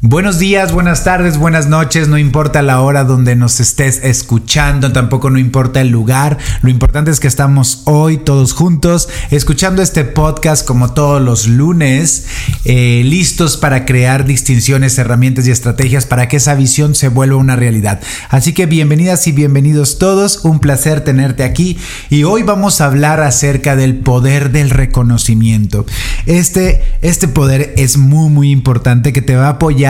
Buenos días, buenas tardes, buenas noches, no importa la hora donde nos estés escuchando, tampoco no importa el lugar, lo importante es que estamos hoy todos juntos escuchando este podcast como todos los lunes, eh, listos para crear distinciones, herramientas y estrategias para que esa visión se vuelva una realidad. Así que bienvenidas y bienvenidos todos, un placer tenerte aquí y hoy vamos a hablar acerca del poder del reconocimiento. Este, este poder es muy muy importante que te va a apoyar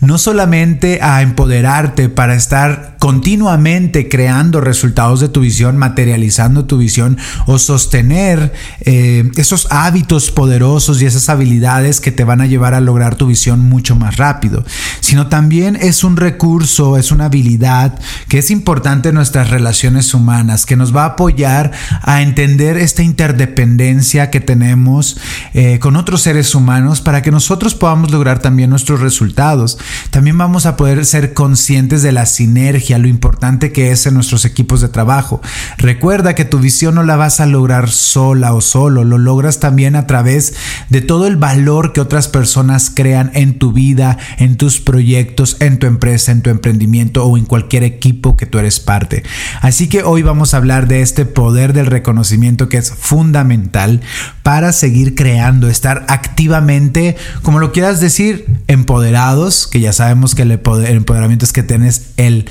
no solamente a empoderarte para estar continuamente creando resultados de tu visión, materializando tu visión o sostener eh, esos hábitos poderosos y esas habilidades que te van a llevar a lograr tu visión mucho más rápido, sino también es un recurso, es una habilidad que es importante en nuestras relaciones humanas, que nos va a apoyar a entender esta interdependencia que tenemos eh, con otros seres humanos para que nosotros podamos lograr también nuestros resultados también vamos a poder ser conscientes de la sinergia, lo importante que es en nuestros equipos de trabajo. Recuerda que tu visión no la vas a lograr sola o solo, lo logras también a través de todo el valor que otras personas crean en tu vida, en tus proyectos, en tu empresa, en tu emprendimiento o en cualquier equipo que tú eres parte. Así que hoy vamos a hablar de este poder del reconocimiento que es fundamental para seguir creando, estar activamente, como lo quieras decir, empoderado que ya sabemos que el, empoderamiento es que tienes el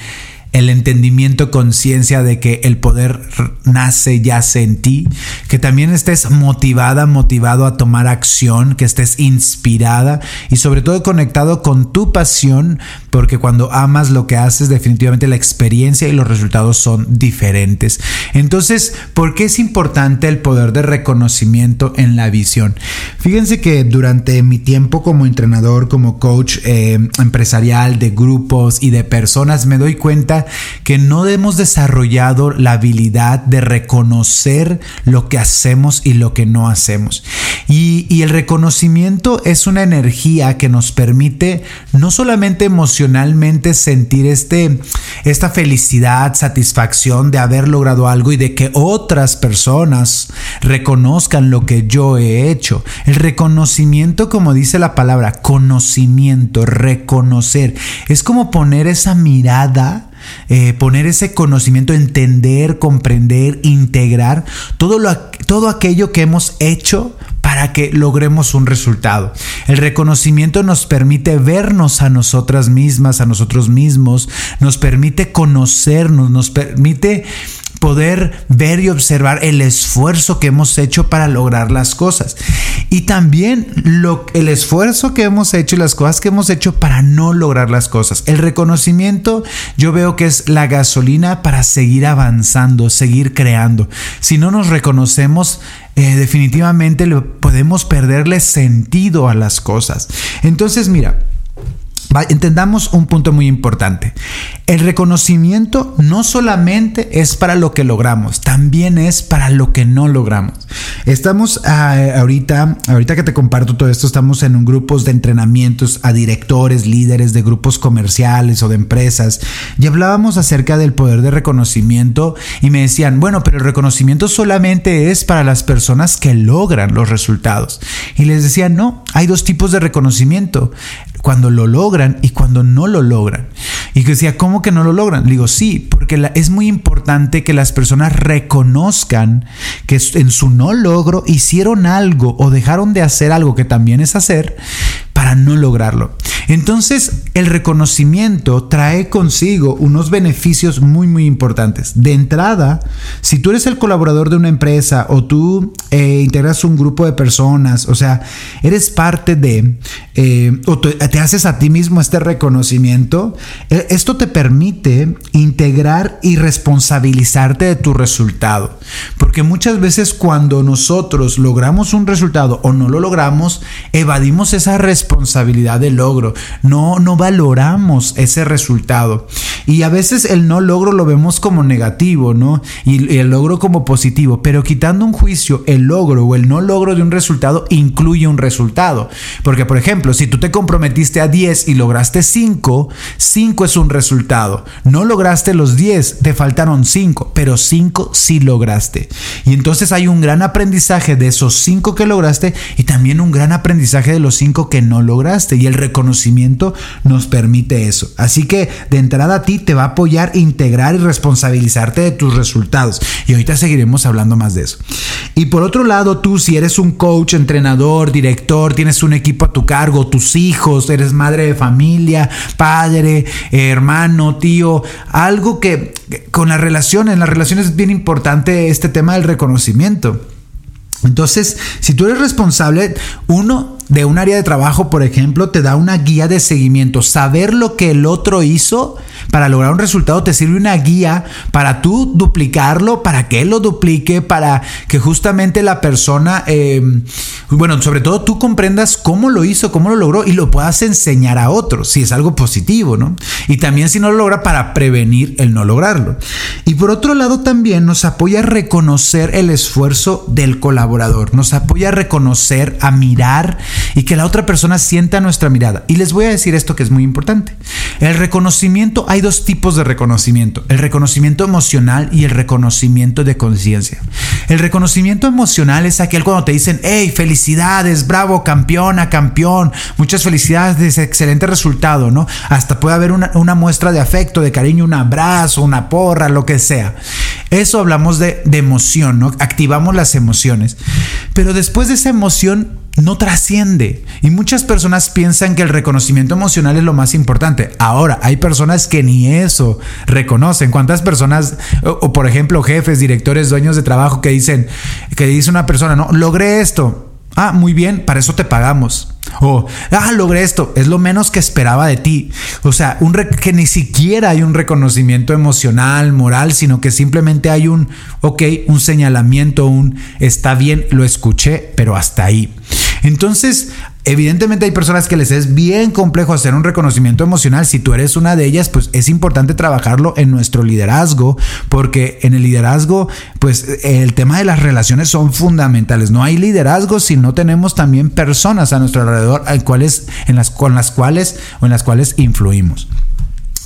el entendimiento, conciencia de que el poder nace, yace en ti, que también estés motivada, motivado a tomar acción, que estés inspirada y sobre todo conectado con tu pasión, porque cuando amas lo que haces, definitivamente la experiencia y los resultados son diferentes. Entonces, ¿por qué es importante el poder de reconocimiento en la visión? Fíjense que durante mi tiempo como entrenador, como coach eh, empresarial de grupos y de personas, me doy cuenta que no hemos desarrollado la habilidad de reconocer lo que hacemos y lo que no hacemos. Y, y el reconocimiento es una energía que nos permite no solamente emocionalmente sentir este, esta felicidad, satisfacción de haber logrado algo y de que otras personas reconozcan lo que yo he hecho. El reconocimiento, como dice la palabra, conocimiento, reconocer, es como poner esa mirada eh, poner ese conocimiento, entender, comprender, integrar todo, lo, todo aquello que hemos hecho para que logremos un resultado. El reconocimiento nos permite vernos a nosotras mismas, a nosotros mismos, nos permite conocernos, nos permite poder ver y observar el esfuerzo que hemos hecho para lograr las cosas. Y también el esfuerzo que hemos hecho y las cosas que hemos hecho para no lograr las cosas. El reconocimiento yo veo que es la gasolina para seguir avanzando, seguir creando. Si no nos reconocemos, eh, definitivamente podemos perderle sentido a las cosas. Entonces, mira, entendamos un punto muy importante. El reconocimiento no solamente es para lo que logramos, también es para lo que no logramos. Estamos ah, ahorita, ahorita que te comparto todo esto, estamos en un grupos de entrenamientos a directores, líderes de grupos comerciales o de empresas y hablábamos acerca del poder de reconocimiento y me decían, bueno, pero el reconocimiento solamente es para las personas que logran los resultados. Y les decía, no, hay dos tipos de reconocimiento cuando lo logran y cuando no lo logran. Y que decía, ¿cómo que no lo logran? digo, sí, porque es muy importante que las personas reconozcan que en su no logro hicieron algo o dejaron de hacer algo que también es hacer para no lograrlo. Entonces, el reconocimiento trae consigo unos beneficios muy, muy importantes. De entrada, si tú eres el colaborador de una empresa o tú eh, integras un grupo de personas, o sea, eres parte de, eh, o te haces a ti mismo este reconocimiento, e, esto te permite integrar y responsabilizarte de tu resultado. Porque muchas veces cuando nosotros logramos un resultado o no lo logramos, evadimos esa responsabilidad del logro. No, no valoramos ese resultado. Y a veces el no logro lo vemos como negativo, ¿no? Y el logro como positivo. Pero quitando un juicio, el logro o el no logro de un resultado incluye un resultado. Porque, por ejemplo, si tú te comprometiste a 10 y lograste 5, 5 es un resultado. No lograste los 10, te faltaron 5, pero 5 sí lograste. Y entonces hay un gran aprendizaje de esos 5 que lograste y también un gran aprendizaje de los 5 que lograste. Y el reconocimiento nos permite eso. Así que de entrada a ti te va a apoyar integrar y responsabilizarte de tus resultados. Y ahorita seguiremos hablando más de eso. Y por otro lado, tú si eres un coach, entrenador, director, tienes un equipo a tu cargo, tus hijos, eres madre de familia, padre, hermano, tío, algo que con las relaciones, las relaciones es bien importante este tema del reconocimiento. Entonces, si tú eres responsable, uno de un área de trabajo, por ejemplo, te da una guía de seguimiento. Saber lo que el otro hizo para lograr un resultado te sirve una guía para tú duplicarlo, para que él lo duplique, para que justamente la persona, em, bueno, sobre todo tú comprendas cómo lo hizo, cómo lo logró y lo puedas enseñar a otros, si es algo positivo, ¿no? Y también si no lo logra, para prevenir el no lograrlo. Y por otro lado, también nos apoya a reconocer el esfuerzo del colaborador, nos apoya a reconocer, a mirar y que la otra persona sienta nuestra mirada. Y les voy a decir esto que es muy importante. El reconocimiento, hay dos tipos de reconocimiento, el reconocimiento emocional y el reconocimiento de conciencia. El reconocimiento emocional es aquel cuando te dicen, hey, felicidades, bravo, campeona, campeón, muchas felicidades, excelente resultado, ¿no? Hasta puede haber una, una muestra de afecto, de cariño, un abrazo, una porra, lo que sea. Eso hablamos de, de emoción, ¿no? Activamos las emociones. Pero después de esa emoción no trasciende. Y muchas personas piensan que el reconocimiento emocional es lo más importante. Ahora, hay personas que ni eso reconocen. ¿Cuántas personas, o, por ejemplo, jefes, directores, dueños de trabajo que dicen, que dice una persona, no, logré esto. Ah, muy bien, para eso te pagamos. O, ah, logré esto, es lo menos que esperaba de ti. O sea, un que ni siquiera hay un reconocimiento emocional, moral, sino que simplemente hay un, ok, un señalamiento, un, está bien, lo escuché, pero hasta ahí. Entonces, Evidentemente hay personas que les es bien complejo hacer un reconocimiento emocional. Si tú eres una de ellas, pues es importante trabajarlo en nuestro liderazgo, porque en el liderazgo, pues el tema de las relaciones son fundamentales. No hay liderazgo si no tenemos también personas a nuestro alrededor en las, con las cuales o en las cuales influimos.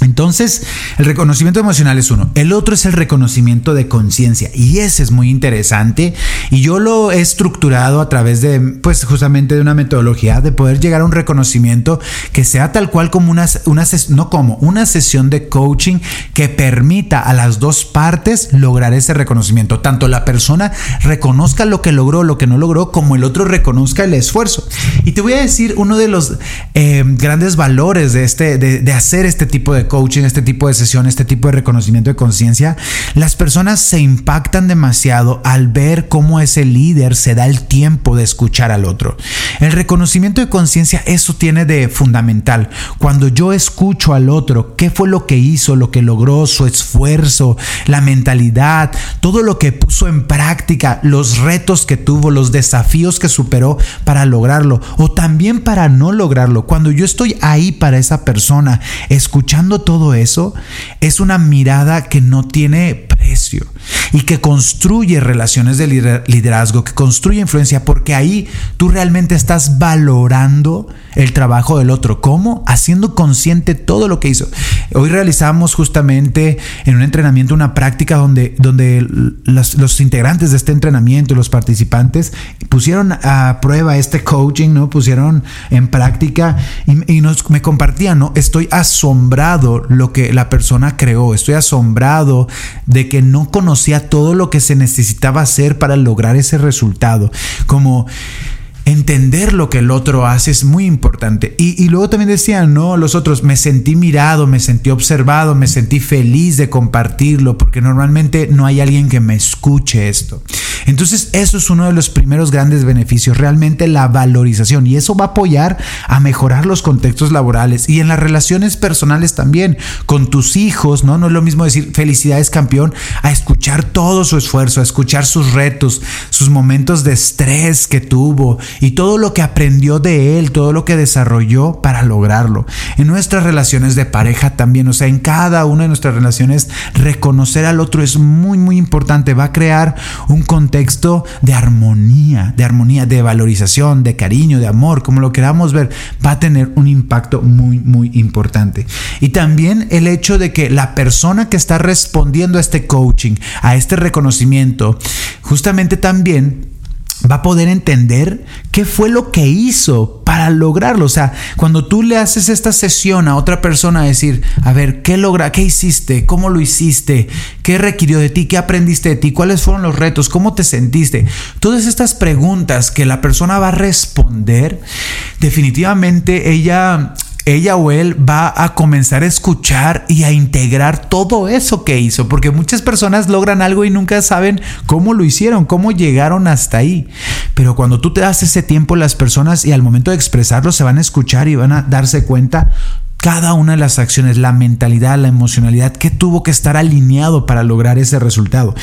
Entonces, el reconocimiento emocional es uno. El otro es el reconocimiento de conciencia. Y ese es muy interesante. Y yo lo he estructurado a través de, pues justamente de una metodología de poder llegar a un reconocimiento que sea tal cual como una, una no como, una sesión de coaching que permita a las dos partes lograr ese reconocimiento. Tanto la persona reconozca lo que logró, lo que no logró, como el otro reconozca el esfuerzo. Y te voy a decir uno de los eh, grandes valores de, este, de, de hacer este tipo de coaching, este tipo de sesión, este tipo de reconocimiento de conciencia, las personas se impactan demasiado al ver cómo ese líder se da el tiempo de escuchar al otro. El reconocimiento de conciencia, eso tiene de fundamental. Cuando yo escucho al otro, qué fue lo que hizo, lo que logró, su esfuerzo, la mentalidad, todo lo que puso en práctica, los retos que tuvo, los desafíos que superó para lograrlo o también para no lograrlo. Cuando yo estoy ahí para esa persona, escuchando todo eso, es una mirada que no tiene precio y que construye relaciones de liderazgo, que construye influencia, porque ahí tú realmente estás valorando el trabajo del otro. ¿Cómo? Haciendo consciente todo lo que hizo. Hoy realizamos justamente en un entrenamiento una práctica donde, donde los, integrantes de este entrenamiento, los participantes, pusieron a prueba este coaching, ¿no? Pusieron en práctica y, nos, me compartían, ¿no? Estoy asombrado lo que la persona creó, estoy asombrado de que no conocía todo lo que se necesitaba hacer para lograr ese resultado. Como entender lo que el otro hace es muy importante. Y, luego también decían, no, los otros, me sentí mirado, me sentí observado, me sentí feliz de compartirlo, porque normalmente no hay alguien que me escuche esto. Entonces, eso es uno de los primeros grandes beneficios, realmente la valorización. Y eso va a apoyar a mejorar los contextos laborales y en las relaciones personales también, con tus hijos, ¿no? No es lo mismo decir felicidades campeón, a escuchar todo su esfuerzo, a escuchar sus retos, sus momentos de estrés que tuvo y todo lo que aprendió de él, todo lo que desarrolló para lograrlo. En nuestras relaciones de pareja también, o sea, en cada una de nuestras relaciones, reconocer al otro es muy, muy importante. Va a crear un contexto de armonía, de armonía, de valorización, de cariño, de amor, como lo queramos ver, va a tener un impacto muy, muy importante. Y también el hecho de que la persona que está respondiendo a este coaching, a este reconocimiento, justamente también va a poder entender qué fue lo que hizo para lograrlo. O sea, cuando tú le haces esta sesión a otra persona, decir, a ver, ¿qué logra? ¿Qué hiciste? ¿Cómo lo hiciste? ¿Qué requirió de ti? ¿Qué aprendiste de ti? ¿Cuáles fueron los retos? ¿Cómo te sentiste? Todas estas preguntas que la persona va a responder, definitivamente ella ella o él va a comenzar a escuchar y a integrar todo eso que hizo, porque muchas personas logran algo y nunca saben cómo lo hicieron, cómo llegaron hasta ahí. Pero cuando tú te das ese tiempo, las personas y al momento de expresarlo se van a escuchar y van a darse cuenta cada una de las acciones, la mentalidad, la emocionalidad que tuvo que estar alineado para lograr ese resultado.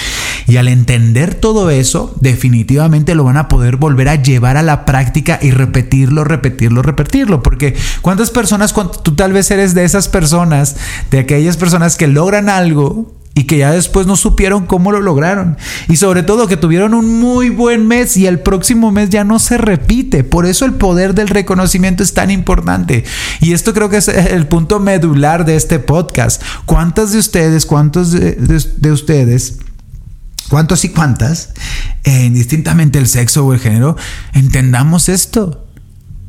Y al entender todo eso, definitivamente lo van a poder volver a llevar a la práctica y repetirlo, repetirlo, repetirlo. Porque cuántas personas, tú tal vez eres de esas personas, de aquellas personas que logran algo y que ya después no supieron cómo lo lograron. Y sobre todo que tuvieron un muy buen mes y el próximo mes ya no se repite. Por eso el poder del reconocimiento es tan importante. Y esto creo que es el punto medular de este podcast. ¿Cuántas de ustedes, cuántos de, ustedes... ¿Cuántos y cuántas, eh, indistintamente el sexo o el género, entendamos esto?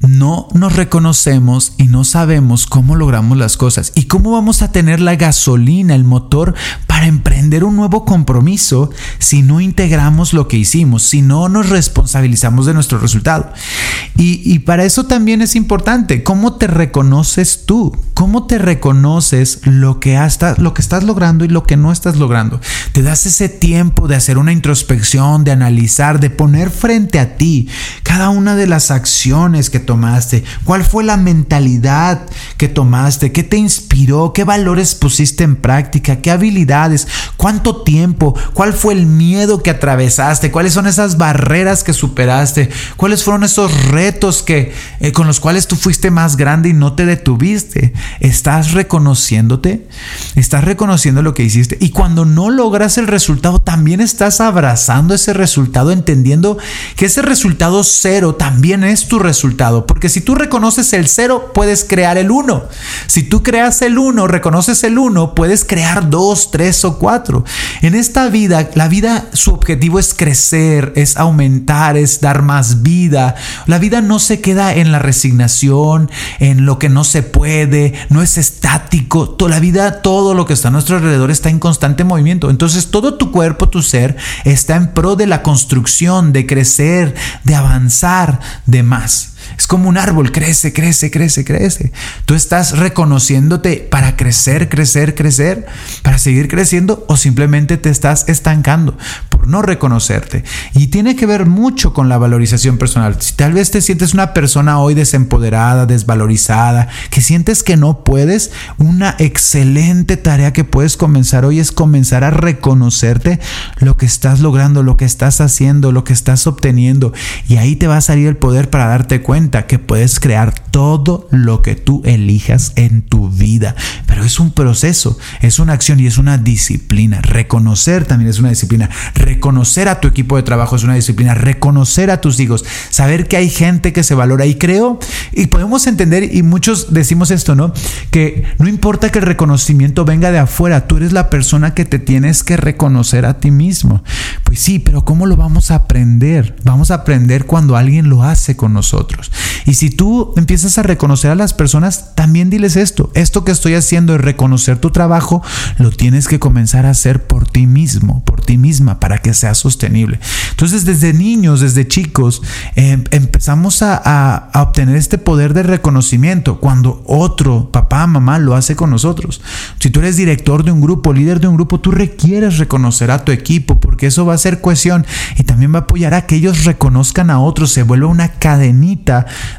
No nos reconocemos y no sabemos cómo logramos las cosas y cómo vamos a tener la gasolina, el motor para emprender un nuevo compromiso si no integramos lo que hicimos, si no nos responsabilizamos de nuestro resultado. Y, para eso también es importante, ¿cómo te reconoces tú? ¿Cómo te reconoces lo que, hasta, lo que estás logrando y lo que no estás logrando? Te das ese tiempo de hacer una introspección, de analizar, de poner frente a ti cada una de las acciones que cuál fue la mentalidad que tomaste, qué te inspiró, qué valores pusiste en práctica, qué habilidades, cuánto tiempo, cuál fue el miedo que atravesaste, cuáles son esas barreras que superaste, cuáles fueron esos retos que eh, con los cuales tú fuiste más grande y no te detuviste. ¿Estás reconociéndote? ¿Estás reconociendo lo que hiciste? Y cuando no logras el resultado, también estás abrazando ese resultado, entendiendo que ese resultado cero también es tu resultado porque si tú reconoces el cero, puedes crear el uno. Si tú creas el uno, reconoces el uno, puedes crear dos, tres o cuatro. En esta vida, la vida, su objetivo es crecer, es aumentar, es dar más vida. La vida no se queda en la resignación, en lo que no se puede, no es estático. Toda la vida, todo lo que está a nuestro alrededor está en constante movimiento. Entonces, todo tu cuerpo, tu ser, está en pro de la construcción, de crecer, de avanzar, de más. Es como un árbol, crece, crece, crece, crece. Tú estás reconociéndote para crecer, crecer, crecer, para seguir creciendo o simplemente te estás estancando por no reconocerte. Y tiene que ver mucho con la valorización personal. Si tal vez te sientes una persona hoy desempoderada, desvalorizada, que sientes que no puedes, una excelente tarea que puedes comenzar hoy es comenzar a reconocerte lo que estás logrando, lo que estás haciendo, lo que estás obteniendo. Y ahí te va a salir el poder para darte cuenta que puedes crear todo lo que tú elijas en tu vida. Pero es un proceso, es una acción y es una disciplina. Reconocer también es una disciplina. Reconocer a tu equipo de trabajo es una disciplina. Reconocer a tus hijos. Saber que hay gente que se valora. Y creo, y podemos entender, y muchos decimos esto, ¿no? Que no importa que el reconocimiento venga de afuera, tú eres la persona que te tienes que reconocer a ti mismo. Pues sí, pero ¿cómo lo vamos a aprender? Vamos a aprender cuando alguien lo hace con nosotros. Y si tú empiezas a reconocer a las personas, también diles esto. Esto que estoy haciendo es reconocer tu trabajo, lo tienes que comenzar a hacer por ti mismo, por ti misma para que sea sostenible. Entonces, desde niños, desde chicos, em, empezamos a, a obtener este poder de reconocimiento cuando otro, papá, mamá, lo hace con nosotros. Si tú eres director de un grupo, líder de un grupo, tú requieres reconocer a tu equipo porque eso va a ser cohesión y también va a apoyar a que ellos reconozcan a otros. Se vuelve una cadenita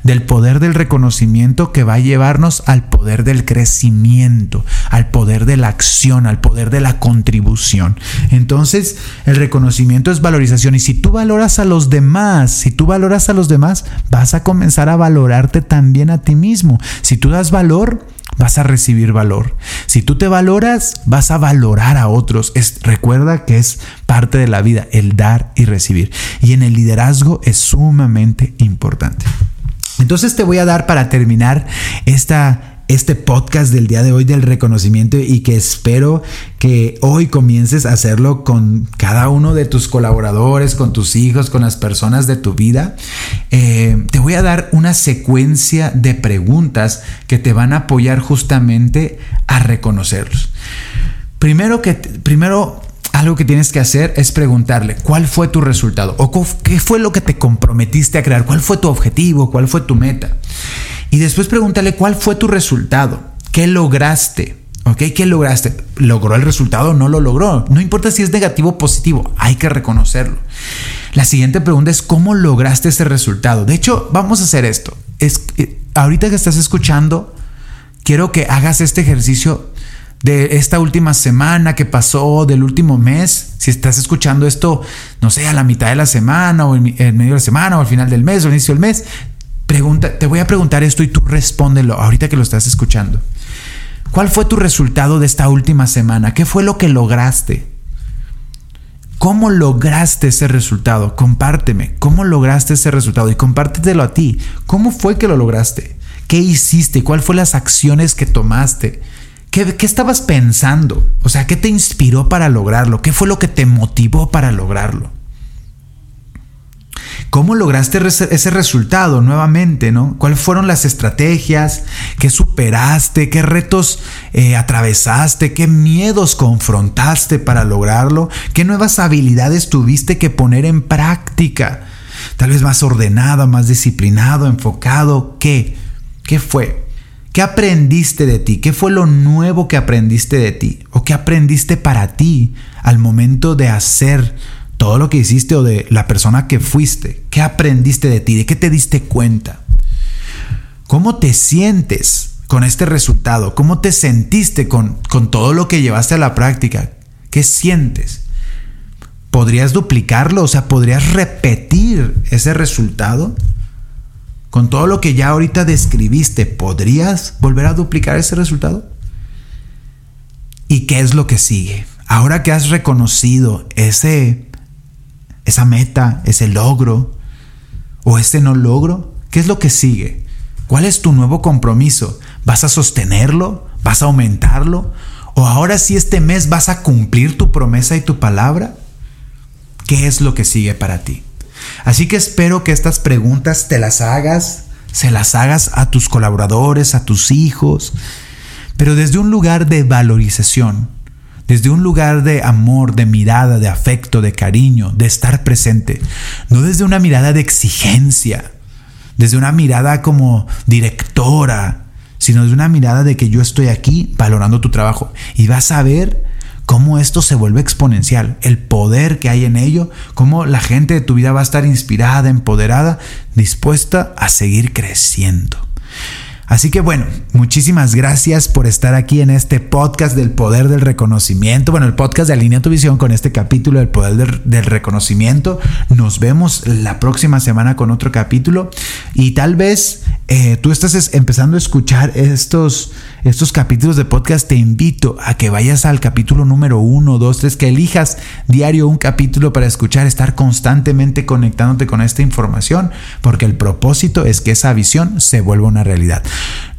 del poder del reconocimiento que va a llevarnos al poder del crecimiento, al poder de la acción, al poder de la contribución. Entonces, el reconocimiento es valorización y si tú valoras a los demás, si tú valoras a los demás, vas a comenzar a valorarte también a ti mismo. Si tú das valor, vas a recibir valor. Si tú te valoras, vas a valorar a otros. Es, recuerda que es parte de la vida, el dar y recibir. Y en el liderazgo es sumamente importante. Entonces te voy a dar para terminar esta este podcast del día de hoy del reconocimiento y que espero que hoy comiences a hacerlo con cada uno de tus colaboradores, con tus hijos, con las personas de tu vida. Eh, te voy a dar una secuencia de preguntas que te van a apoyar justamente a reconocerlos. Primero que primero algo que tienes que hacer es preguntarle cuál fue tu resultado o qué fue lo que te comprometiste a crear, cuál fue tu objetivo, cuál fue tu meta. Y después pregúntale cuál fue tu resultado, qué lograste. ¿Ok? ¿Qué lograste? ¿Logró el resultado o no lo logró? No importa si es negativo o positivo, hay que reconocerlo. La siguiente pregunta es cómo lograste ese resultado. De hecho, vamos a hacer esto. Es, ahorita que estás escuchando, quiero que hagas este ejercicio de esta última semana que pasó, del último mes. Si estás escuchando esto, no sé, a la mitad de la semana o en, medio de la semana o al final del mes o al inicio del mes, Te voy a preguntar esto y tú respóndelo ahorita que lo estás escuchando. ¿Cuál fue tu resultado de esta última semana? ¿Qué fue lo que lograste? ¿Cómo lograste ese resultado? Compárteme. ¿Cómo lograste ese resultado? Y compártetelo a ti. ¿Cómo fue que lo lograste? ¿Qué hiciste? ¿Cuáles fueron las acciones que tomaste? ¿Qué, ¿Qué, estabas pensando? O sea, ¿qué te inspiró para lograrlo? ¿Qué fue lo que te motivó para lograrlo? ¿Cómo lograste ese resultado nuevamente? ¿no? ¿Cuáles fueron las estrategias? ¿Qué superaste? ¿Qué retos eh, atravesaste? ¿Qué miedos confrontaste para lograrlo? ¿Qué nuevas habilidades tuviste que poner en práctica? Tal vez más ordenado, más disciplinado, enfocado. ¿Qué? ¿Qué fue? ¿Qué aprendiste de ti? ¿Qué fue lo nuevo que aprendiste de ti? ¿O qué aprendiste para ti al momento de hacer todo lo que hiciste o de la persona que fuiste. ¿Qué aprendiste de ti? ¿De qué te diste cuenta? ¿Cómo te sientes con este resultado? ¿Cómo te sentiste con, con todo lo que llevaste a la práctica? ¿Qué sientes? ¿Podrías duplicarlo? O sea, ¿podrías repetir ese resultado? Con todo lo que ya ahorita describiste, ¿podrías volver a duplicar ese resultado? ¿Y qué es lo que sigue? Ahora que has reconocido ese esa meta, ese logro o ese no logro? ¿Qué es lo que sigue? ¿Cuál es tu nuevo compromiso? ¿Vas a sostenerlo? ¿Vas a aumentarlo? ¿O ahora sí este mes vas a cumplir tu promesa y tu palabra? ¿Qué es lo que sigue para ti? Así que espero que estas preguntas te las hagas, se las hagas a tus colaboradores, a tus hijos, pero desde un lugar de valorización, desde un lugar de amor, de mirada, de afecto, de cariño, de estar presente, no desde una mirada de exigencia, desde una mirada como directora, sino desde una mirada de que yo estoy aquí valorando tu trabajo. Y vas a ver cómo esto se vuelve exponencial, el poder que hay en ello, cómo la gente de tu vida va a estar inspirada, empoderada, dispuesta a seguir creciendo. Así que bueno, muchísimas gracias por estar aquí en este podcast del poder del reconocimiento. Bueno, el podcast de Alinea tu Visión con este capítulo del poder del, reconocimiento. Nos vemos la próxima semana con otro capítulo y tal vez eh, tú estás empezando a escuchar estos, estos capítulos de podcast. Te invito a que vayas al capítulo número uno, dos, tres, que elijas diario un capítulo para escuchar, estar constantemente conectándote con esta información, porque el propósito es que esa visión se vuelva una realidad.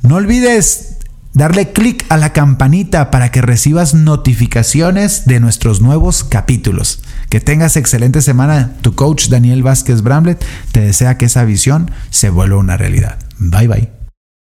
No olvides darle clic a la campanita para que recibas notificaciones de nuestros nuevos capítulos. Que tengas excelente semana. Tu coach Daniel Vázquez Bramlett te desea que esa visión se vuelva una realidad. Bye bye.